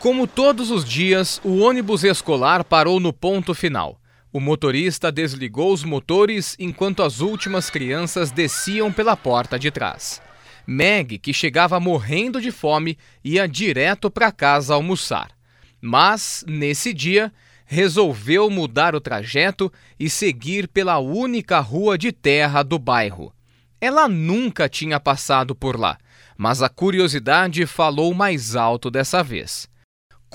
Como todos os dias, o ônibus escolar parou no ponto final. O motorista desligou os motores enquanto as últimas crianças desciam pela porta de trás. Meg, que chegava morrendo de fome, ia direto para casa almoçar. Mas, nesse dia, resolveu mudar o trajeto e seguir pela única rua de terra do bairro. Ela nunca tinha passado por lá, mas a curiosidade falou mais alto dessa vez.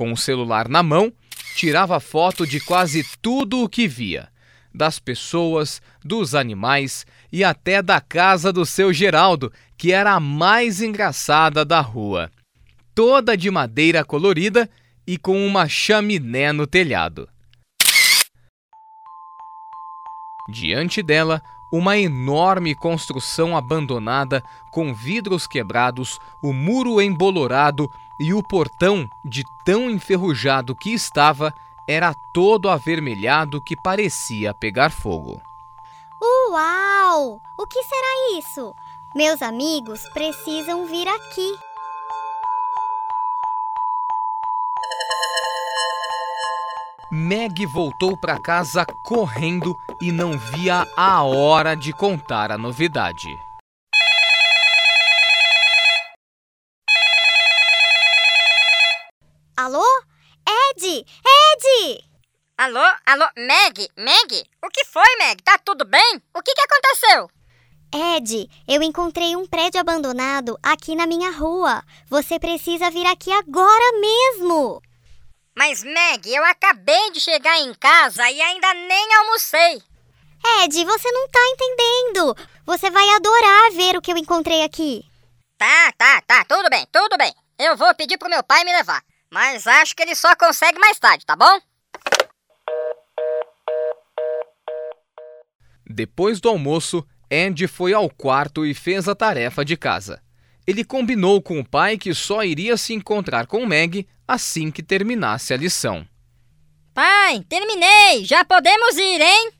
Com o celular na mão, tirava foto de quase tudo o que via: das pessoas, dos animais e até da casa do seu Geraldo, que era a mais engraçada da rua. Toda de madeira colorida e com uma chaminé no telhado. Diante dela, uma enorme construção abandonada com vidros quebrados, o muro embolorado e o portão, de tão enferrujado que estava, era todo avermelhado que parecia pegar fogo. Uau! O que será isso? Meus amigos precisam vir aqui. Meg voltou para casa correndo e não via a hora de contar a novidade. Alô? Ed! Ed! Alô? Alô? Meg? Meg? O que foi, Meg? Tá tudo bem? O que, que aconteceu? Ed, eu encontrei um prédio abandonado aqui na minha rua. Você precisa vir aqui agora mesmo. Mas, Meg, eu acabei de chegar em casa e ainda nem almocei. Ed, você não tá entendendo. Você vai adorar ver o que eu encontrei aqui. Tá, tá, tá, tudo bem, tudo bem. Eu vou pedir pro meu pai me levar. Mas acho que ele só consegue mais tarde, tá bom? Depois do almoço, Ed foi ao quarto e fez a tarefa de casa. Ele combinou com o pai que só iria se encontrar com Meg assim que terminasse a lição. Pai, terminei! Já podemos ir, hein?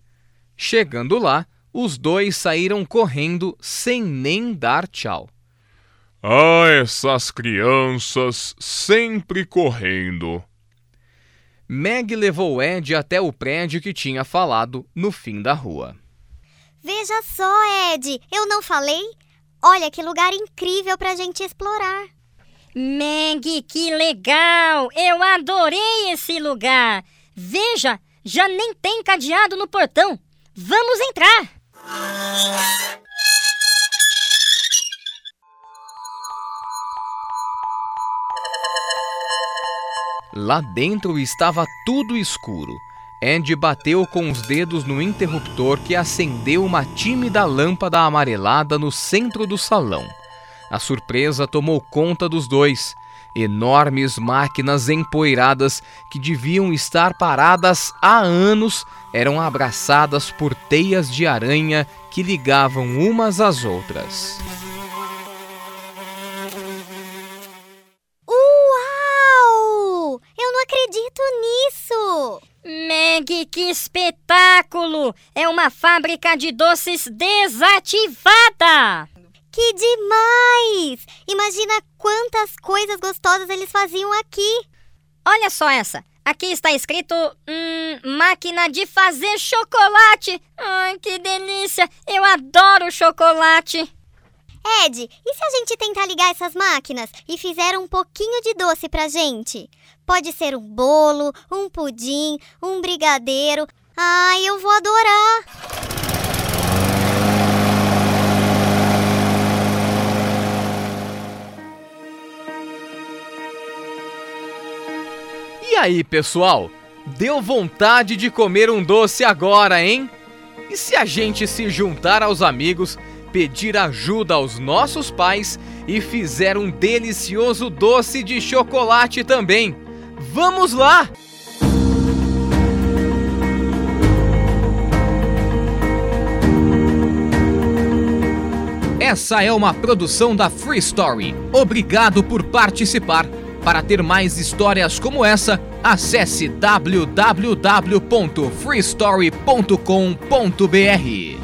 Chegando lá, os dois saíram correndo sem nem dar tchau. Ah, essas crianças sempre correndo. Meg levou Ed até o prédio que tinha falado no fim da rua. Veja só, Ed, eu não falei? Olha que lugar incrível pra gente explorar. Meg, que legal! Eu adorei esse lugar! Veja, já nem tem cadeado no portão. Vamos entrar! Lá dentro estava tudo escuro. Ed bateu com os dedos no interruptor que acendeu uma tímida lâmpada amarelada no centro do salão. A surpresa tomou conta dos dois. Enormes máquinas empoeiradas que deviam estar paradas há anos eram abraçadas por teias de aranha que ligavam umas às outras. Uau! Eu não acredito nisso! Que espetáculo! É uma fábrica de doces desativada! Que demais! Imagina quantas coisas gostosas eles faziam aqui. Olha só essa. Aqui está escrito hum, máquina de fazer chocolate. Ai, que delícia! Eu adoro chocolate. Ed, e se a gente tentar ligar essas máquinas e fizer um pouquinho de doce pra gente? Pode ser um bolo, um pudim, um brigadeiro. Ai, eu vou adorar! E aí, pessoal? Deu vontade de comer um doce agora, hein? E se a gente se juntar aos amigos, pedir ajuda aos nossos pais e fizer um delicioso doce de chocolate também? Vamos lá! Essa é uma produção da Free Story. Obrigado por participar. Para ter mais histórias como essa, acesse www.freestory.com.br.